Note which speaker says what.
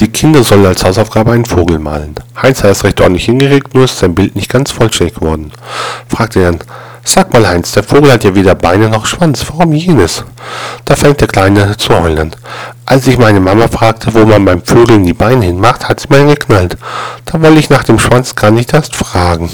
Speaker 1: Die Kinder sollen als Hausaufgabe einen Vogel malen. Heinz hat es recht ordentlich hingekriegt, nur ist sein Bild nicht ganz vollständig geworden. Fragt er dann, sag mal Heinz, der Vogel hat ja weder Beine noch Schwanz, warum jenes? Da fängt der Kleine zu heulen. Als ich meine Mama fragte, wo man beim Vögeln die Beine hinmacht, hat sie mir geknallt. Da wollte ich nach dem Schwanz gar nicht erst fragen.